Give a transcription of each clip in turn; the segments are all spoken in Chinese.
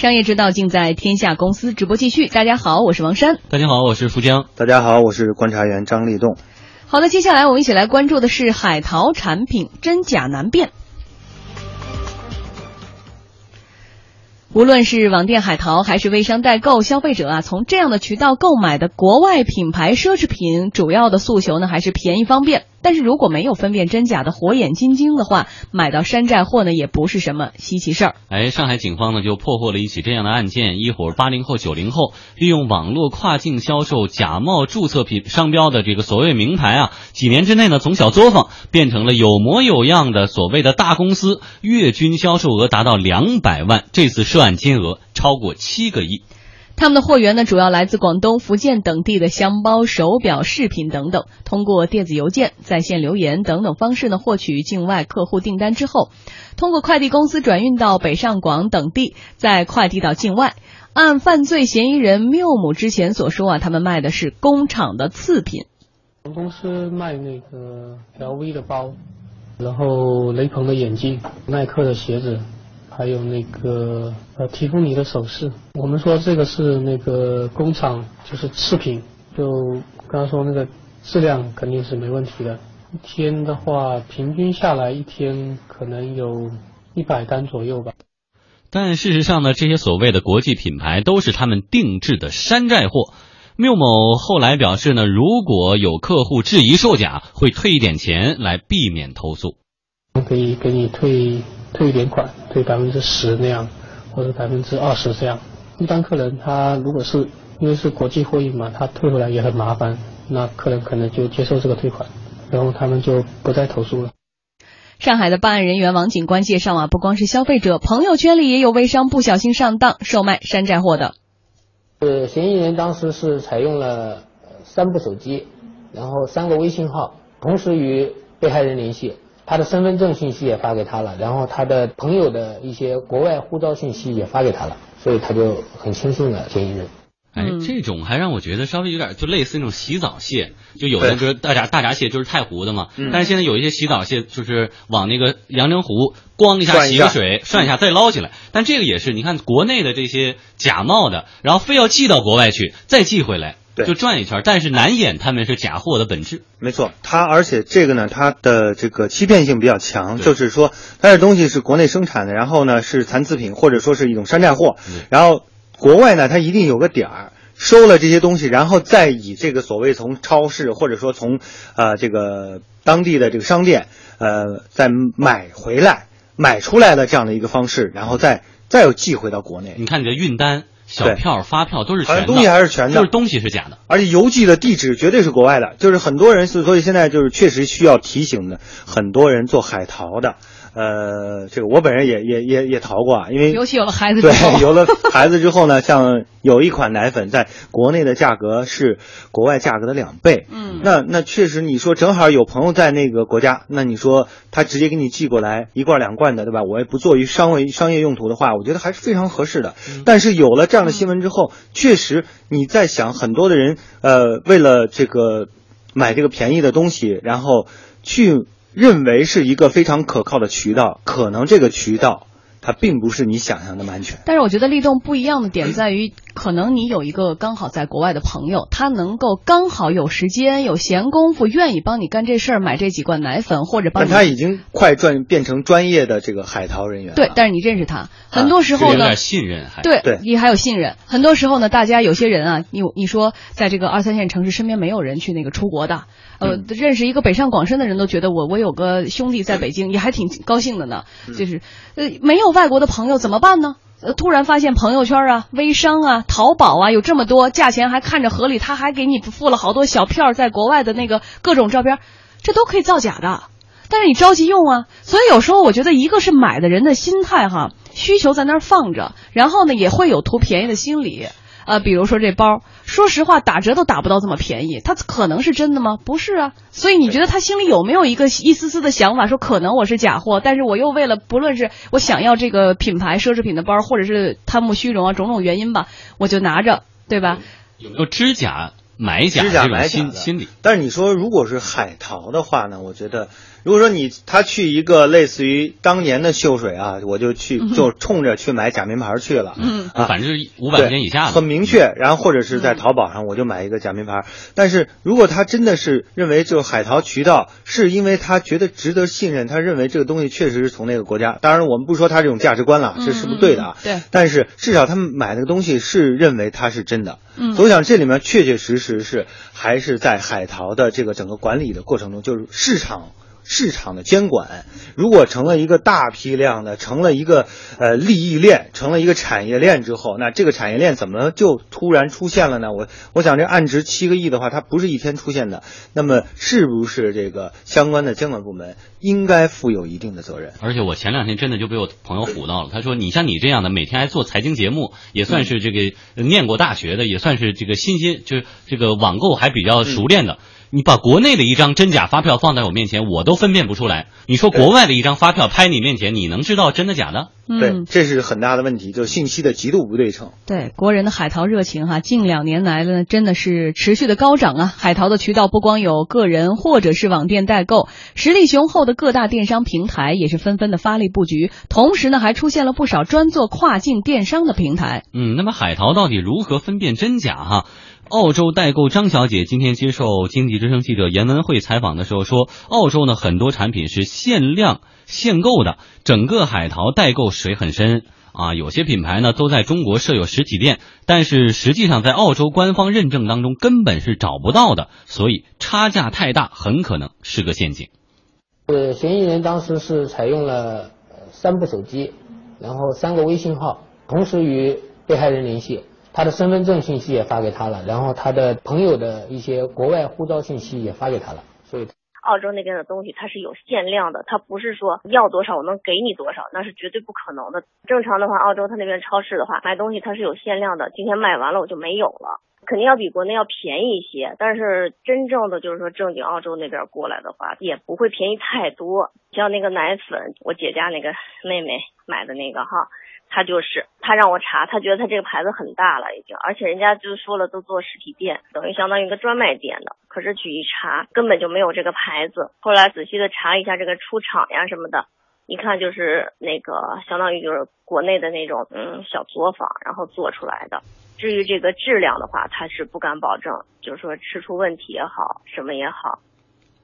商业之道尽在天下公司直播继续。大家好，我是王珊。大家好，我是富江。大家好，我是观察员张立栋。好的，接下来我们一起来关注的是海淘产品真假难辨。无论是网店海淘还是微商代购，消费者啊从这样的渠道购买的国外品牌奢侈品，主要的诉求呢还是便宜方便。但是如果没有分辨真假的火眼金睛的话，买到山寨货呢也不是什么稀奇事儿。哎，上海警方呢就破获了一起这样的案件，一伙八零后、九零后利用网络跨境销售假冒注册品商标的这个所谓名牌啊，几年之内呢从小作坊变成了有模有样的所谓的大公司，月均销售额达到两百万，这次涉案金额超过七个亿。他们的货源呢，主要来自广东、福建等地的箱包、手表、饰品等等。通过电子邮件、在线留言等等方式呢，获取境外客户订单之后，通过快递公司转运到北上广等地，再快递到境外。按犯罪嫌疑人缪某之前所说啊，他们卖的是工厂的次品。我们公司卖那个 LV 的包，然后雷朋的眼镜、耐克的鞋子。还有那个呃，提供你的首饰，我们说这个是那个工厂，就是次品，就刚刚说那个质量肯定是没问题的。一天的话，平均下来一天可能有一百单左右吧。但事实上呢，这些所谓的国际品牌都是他们定制的山寨货。缪某后来表示呢，如果有客户质疑售假，会退一点钱来避免投诉。可以给你退。退一点款，退百分之十那样，或者百分之二十这样。一般客人他如果是因为是国际货运嘛，他退回来也很麻烦，那客人可能就接受这个退款，然后他们就不再投诉了。上海的办案人员王警官介绍啊，不光是消费者，朋友圈里也有微商不小心上当售卖山寨货的。呃，嫌疑人当时是采用了三部手机，然后三个微信号，同时与被害人联系。他的身份证信息也发给他了，然后他的朋友的一些国外护照信息也发给他了，所以他就很轻松了嫌疑人。哎，这种还让我觉得稍微有点就类似那种洗澡蟹，就有的就是大闸大闸蟹就是太湖的嘛，但是现在有一些洗澡蟹就是往那个阳澄湖咣一下洗个水涮一下再捞起来，但这个也是你看国内的这些假冒的，然后非要寄到国外去再寄回来。就转一圈，但是难掩他们是假货的本质。没错，它而且这个呢，它的这个欺骗性比较强，就是说它的东西是国内生产的，然后呢是残次品或者说是一种山寨货，然后国外呢它一定有个点儿收了这些东西，然后再以这个所谓从超市或者说从呃这个当地的这个商店呃再买回来买出来的这样的一个方式，然后再再又寄回到国内。你看你的运单。小票、发票都是全的，东西还是全的，就是东西是假的，而且邮寄的地址绝对是国外的，就是很多人，所以现在就是确实需要提醒的，很多人做海淘的。呃，这个我本人也也也也淘过啊，因为尤其有了孩子之后，对，有了孩子之后呢，像有一款奶粉在国内的价格是国外价格的两倍，嗯，那那确实你说正好有朋友在那个国家，那你说他直接给你寄过来一罐两罐的，对吧？我也不做于商为商业用途的话，我觉得还是非常合适的。但是有了这样的新闻之后，确实你在想很多的人，呃，为了这个买这个便宜的东西，然后去。认为是一个非常可靠的渠道，可能这个渠道它并不是你想象那么安全。但是我觉得立动不一样的点在于，可能你有一个刚好在国外的朋友，他能够刚好有时间、有闲工夫，愿意帮你干这事儿，买这几罐奶粉或者帮。但他已经快转变成专业的这个海淘人员。对，但是你认识他，很多时候呢，有点信任还对对，你还有信任。很多时候呢，大家有些人啊，你你说在这个二三线城市，身边没有人去那个出国的。呃，认识一个北上广深的人都觉得我我有个兄弟在北京，也还挺高兴的呢。就是，呃，没有外国的朋友怎么办呢？突然发现朋友圈啊、微商啊、淘宝啊有这么多，价钱还看着合理，他还给你付了好多小票，在国外的那个各种照片，这都可以造假的。但是你着急用啊，所以有时候我觉得一个是买的人的心态哈，需求在那儿放着，然后呢也会有图便宜的心理。啊，比如说这包，说实话，打折都打不到这么便宜，它可能是真的吗？不是啊，所以你觉得他心里有没有一个一丝丝的想法，说可能我是假货，但是我又为了不论是我想要这个品牌奢侈品的包，或者是贪慕虚荣啊，种种原因吧，我就拿着，对吧？有没有知假买假知假买假心心理？但是你说如果是海淘的话呢，我觉得如果说你他去一个类似于当年的秀水啊，我就去就冲着去买假名牌去了，嗯啊，反正是五百块钱以下的，很明确。然后或者是在淘宝上我就买一个假名牌。但是如果他真的是认为就海淘渠道是因为他觉得值得信任，他认为这个东西确实是从那个国家。当然我们不说他这种价值观了，这是不对的啊。对。但是至少他们买那个东西是认为它是真的。嗯。所以我想这里面确确实实是还是在海淘的这个整个管理的过程中，就是市场。市场的监管，如果成了一个大批量的，成了一个呃利益链，成了一个产业链之后，那这个产业链怎么就突然出现了呢？我我想这案值七个亿的话，它不是一天出现的，那么是不是这个相关的监管部门应该负有一定的责任？而且我前两天真的就被我朋友唬到了，他说你像你这样的每天还做财经节目，也算是这个念过大学的，也算是这个新鲜，就是这个网购还比较熟练的。你把国内的一张真假发票放在我面前，我都分辨不出来。你说国外的一张发票拍你面前，你能知道真的假的？对，这是很大的问题，就是信息的极度不对称。对，国人的海淘热情哈，近两年来呢，真的是持续的高涨啊。海淘的渠道不光有个人或者是网店代购，实力雄厚的各大电商平台也是纷纷的发力布局，同时呢，还出现了不少专做跨境电商的平台。嗯，那么海淘到底如何分辨真假哈？澳洲代购张小姐今天接受经济之声记者严文慧采访的时候说，澳洲呢很多产品是限量限购的，整个海淘代购水很深啊。有些品牌呢都在中国设有实体店，但是实际上在澳洲官方认证当中根本是找不到的，所以差价太大，很可能是个陷阱。呃，嫌疑人当时是采用了三部手机，然后三个微信号，同时与被害人联系。他的身份证信息也发给他了，然后他的朋友的一些国外护照信息也发给他了，所以澳洲那边的东西它是有限量的，它不是说要多少我能给你多少，那是绝对不可能的。正常的话，澳洲它那边超市的话买东西它是有限量的，今天卖完了我就没有了，肯定要比国内要便宜一些。但是真正的就是说正经澳洲那边过来的话，也不会便宜太多。像那个奶粉，我姐家那个妹妹买的那个哈。他就是他让我查，他觉得他这个牌子很大了已经，而且人家就说了都做实体店，等于相当于一个专卖店的。可是去一查，根本就没有这个牌子。后来仔细的查一下这个出厂呀什么的，一看就是那个相当于就是国内的那种嗯小作坊，然后做出来的。至于这个质量的话，他是不敢保证，就是说吃出问题也好，什么也好。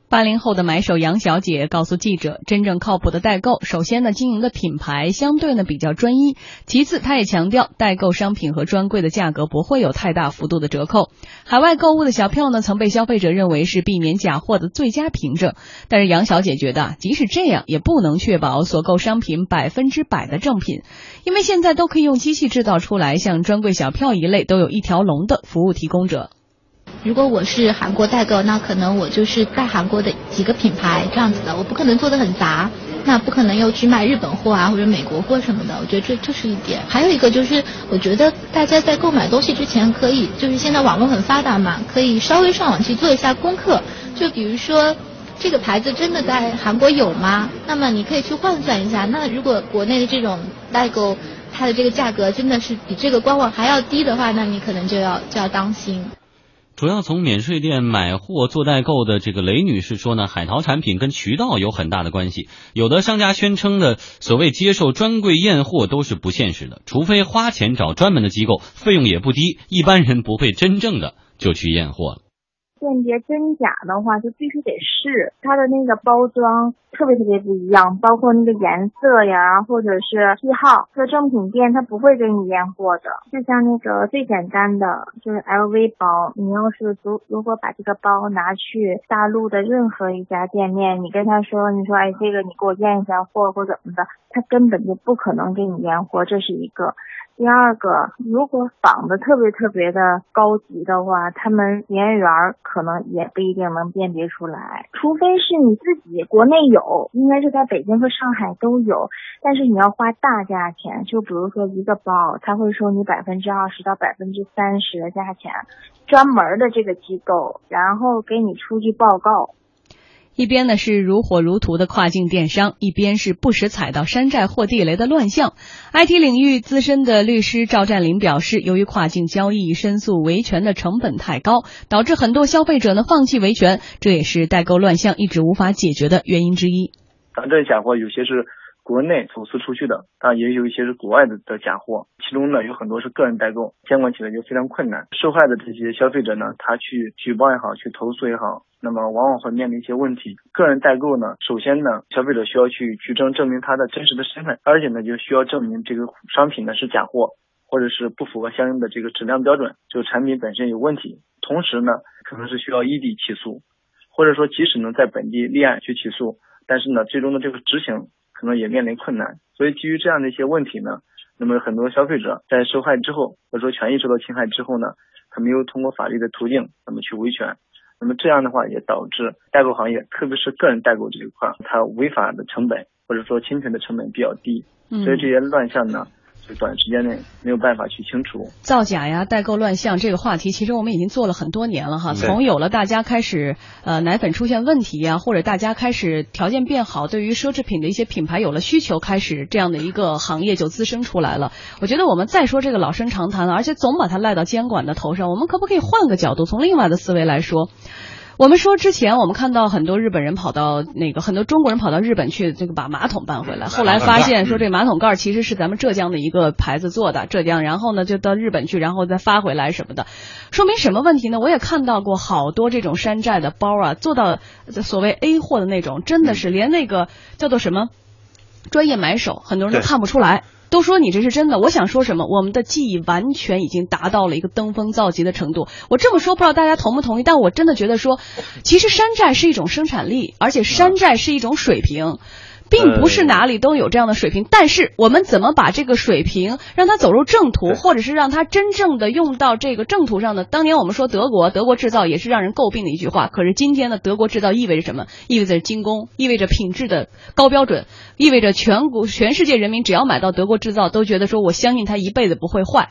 八零后的买手杨小姐告诉记者：“真正靠谱的代购，首先呢，经营的品牌相对呢比较专一；其次，她也强调，代购商品和专柜的价格不会有太大幅度的折扣。海外购物的小票呢，曾被消费者认为是避免假货的最佳凭证。但是杨小姐觉得，即使这样，也不能确保所购商品百分之百的正品，因为现在都可以用机器制造出来，像专柜小票一类，都有一条龙的服务提供者。”如果我是韩国代购，那可能我就是带韩国的几个品牌这样子的，我不可能做的很杂，那不可能又去卖日本货啊或者美国货什么的。我觉得这这是一点。还有一个就是，我觉得大家在购买东西之前，可以就是现在网络很发达嘛，可以稍微上网去做一下功课。就比如说，这个牌子真的在韩国有吗？那么你可以去换算一下。那如果国内的这种代购，它的这个价格真的是比这个官网还要低的话，那你可能就要就要当心。主要从免税店买货做代购的这个雷女士说呢，海淘产品跟渠道有很大的关系。有的商家宣称的所谓接受专柜验货都是不现实的，除非花钱找专门的机构，费用也不低，一般人不会真正的就去验货了。辨别真假的话，就必须得试它的那个包装，特别特别不一样，包括那个颜色呀，或者是批号。这正品店它不会给你验货的。就像那个最简单的，就是 LV 包，你要是如如果把这个包拿去大陆的任何一家店面，你跟他说，你说哎，这个你给我验一下货或怎么的，他根本就不可能给你验货，这是一个。第二个，如果仿的特别特别的高级的话，他们验员可能也不一定能辨别出来，除非是你自己国内有，应该是在北京和上海都有，但是你要花大价钱，就比如说一个包，他会收你百分之二十到百分之三十的价钱，专门的这个机构，然后给你出具报告。一边呢是如火如荼的跨境电商，一边是不时踩到山寨或地雷的乱象。IT 领域资深的律师赵占林表示，由于跨境交易申诉维权的成本太高，导致很多消费者呢放弃维权，这也是代购乱象一直无法解决的原因之一。咱这假货有些是。国内走私出去的，当然也有一些是国外的的假货，其中呢有很多是个人代购，监管起来就非常困难。受害的这些消费者呢，他去举报也好，去投诉也好，那么往往会面临一些问题。个人代购呢，首先呢，消费者需要去举证证明他的真实的身份，而且呢，就需要证明这个商品呢是假货，或者是不符合相应的这个质量标准，就产品本身有问题。同时呢，可能是需要异地起诉，或者说即使能在本地立案去起诉，但是呢，最终的这个执行。可能也面临困难，所以基于这样的一些问题呢，那么很多消费者在受害之后，或者说权益受到侵害之后呢，他没有通过法律的途径，那么去维权，那么这样的话也导致代购行业，特别是个人代购这一块，它违法的成本或者说侵权的成本比较低，所以这些乱象呢。短时间内没有办法去清除造假呀、代购乱象这个话题，其实我们已经做了很多年了哈。从有了大家开始呃奶粉出现问题呀，或者大家开始条件变好，对于奢侈品的一些品牌有了需求，开始这样的一个行业就滋生出来了。我觉得我们再说这个老生常谈了，而且总把它赖到监管的头上，我们可不可以换个角度，从另外的思维来说？我们说之前，我们看到很多日本人跑到那个很多中国人跑到日本去，这个把马桶搬回来。后来发现说这马桶盖其实是咱们浙江的一个牌子做的，浙江，然后呢就到日本去，然后再发回来什么的，说明什么问题呢？我也看到过好多这种山寨的包啊，做到所谓 A 货的那种，真的是连那个叫做什么专业买手，很多人都看不出来。都说你这是真的，我想说什么？我们的技艺完全已经达到了一个登峰造极的程度。我这么说不知道大家同不同意，但我真的觉得说，其实山寨是一种生产力，而且山寨是一种水平。并不是哪里都有这样的水平，但是我们怎么把这个水平让它走入正途，或者是让它真正的用到这个正途上呢？当年我们说德国，德国制造也是让人诟病的一句话。可是今天的德国制造意味着什么？意味着精工，意味着品质的高标准，意味着全国全世界人民只要买到德国制造，都觉得说我相信它一辈子不会坏。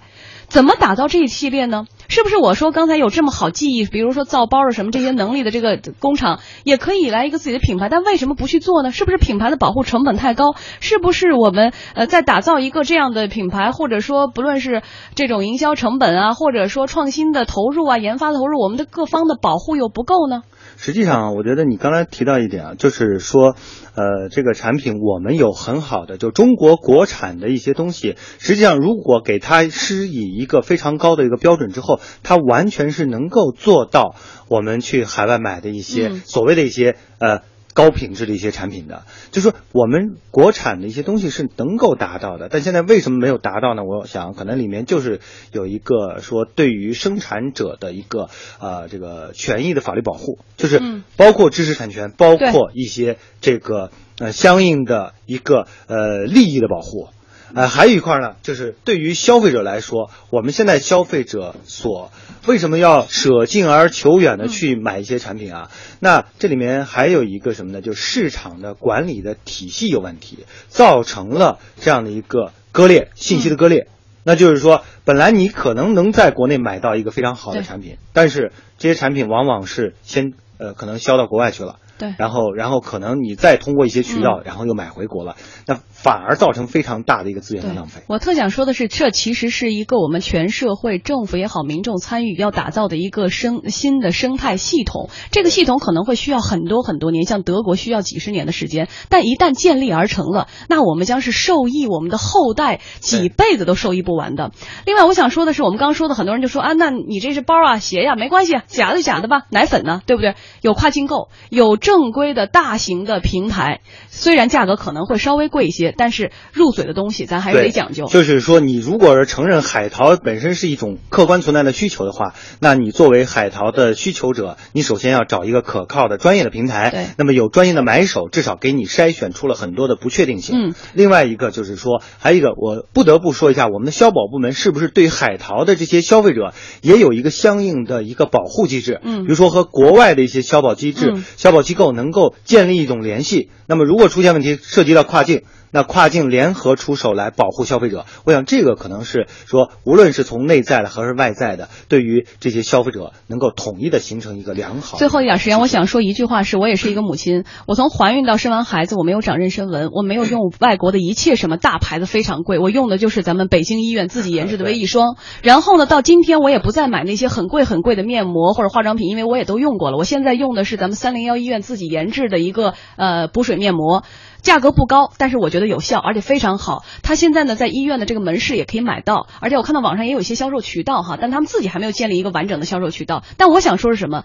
怎么打造这一系列呢？是不是我说刚才有这么好记忆，比如说造包的什么这些能力的这个工厂，也可以来一个自己的品牌？但为什么不去做呢？是不是品牌的保护成本太高？是不是我们呃在打造一个这样的品牌，或者说不论是这种营销成本啊，或者说创新的投入啊、研发投入，我们的各方的保护又不够呢？实际上，我觉得你刚才提到一点啊，就是说，呃，这个产品我们有很好的就中国国产的一些东西，实际上如果给它施以一个非常高的一个标准之后，它完全是能够做到我们去海外买的一些所谓的一些呃。高品质的一些产品的，就是说我们国产的一些东西是能够达到的，但现在为什么没有达到呢？我想可能里面就是有一个说对于生产者的一个呃这个权益的法律保护，就是包括知识产权，包括一些这个呃相应的一个呃利益的保护。呃，还有一块呢，就是对于消费者来说，我们现在消费者所为什么要舍近而求远的去买一些产品啊？那这里面还有一个什么呢？就市场的管理的体系有问题，造成了这样的一个割裂，信息的割裂。那就是说，本来你可能能在国内买到一个非常好的产品，但是这些产品往往是先呃可能销到国外去了。对，然后，然后可能你再通过一些渠道，然后又买回国了，那反而造成非常大的一个资源的浪费。我特想说的是，这其实是一个我们全社会、政府也好、民众参与要打造的一个生新的生态系统。这个系统可能会需要很多很多年，像德国需要几十年的时间，但一旦建立而成了，那我们将是受益，我们的后代几辈子都受益不完的。另外，我想说的是，我们刚刚说的，很多人就说啊，那你这是包啊、鞋呀，没关系，假的假的吧，奶粉呢，对不对？有跨境购，有。正规的大型的平台，虽然价格可能会稍微贵一些，但是入嘴的东西咱还是得讲究。就是说，你如果是承认海淘本身是一种客观存在的需求的话，那你作为海淘的需求者，你首先要找一个可靠的专业的平台。对。那么有专业的买手，至少给你筛选出了很多的不确定性。嗯。另外一个就是说，还有一个我不得不说一下，我们的消保部门是不是对海淘的这些消费者也有一个相应的一个保护机制？嗯。比如说和国外的一些消保机制、消保机构能够。建立一种联系，那么如果出现问题涉及到跨境，那跨境联合出手来保护消费者。我想这个可能是说，无论是从内在的还是外在的，对于这些消费者能够统一的形成一个良好。最后一点时间，我想说一句话：是我也是一个母亲，我从怀孕到生完孩子，我没有长妊娠纹，我没有用外国的一切什么大牌子非常贵，我用的就是咱们北京医院自己研制的微翼霜。然后呢，到今天我也不再买那些很贵很贵的面膜或者化妆品，因为我也都用过了。我现在用的是咱们三零幺医院自己研制的一个呃补水面膜。价格不高，但是我觉得有效，而且非常好。它现在呢，在医院的这个门市也可以买到，而且我看到网上也有一些销售渠道哈，但他们自己还没有建立一个完整的销售渠道。但我想说是什么？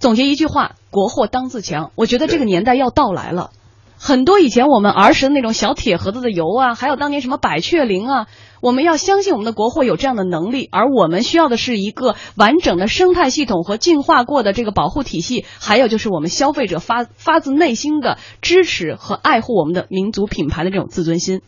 总结一句话：国货当自强。我觉得这个年代要到来了。很多以前我们儿时的那种小铁盒子的油啊，还有当年什么百雀羚啊，我们要相信我们的国货有这样的能力，而我们需要的是一个完整的生态系统和进化过的这个保护体系，还有就是我们消费者发发自内心的支持和爱护我们的民族品牌的这种自尊心。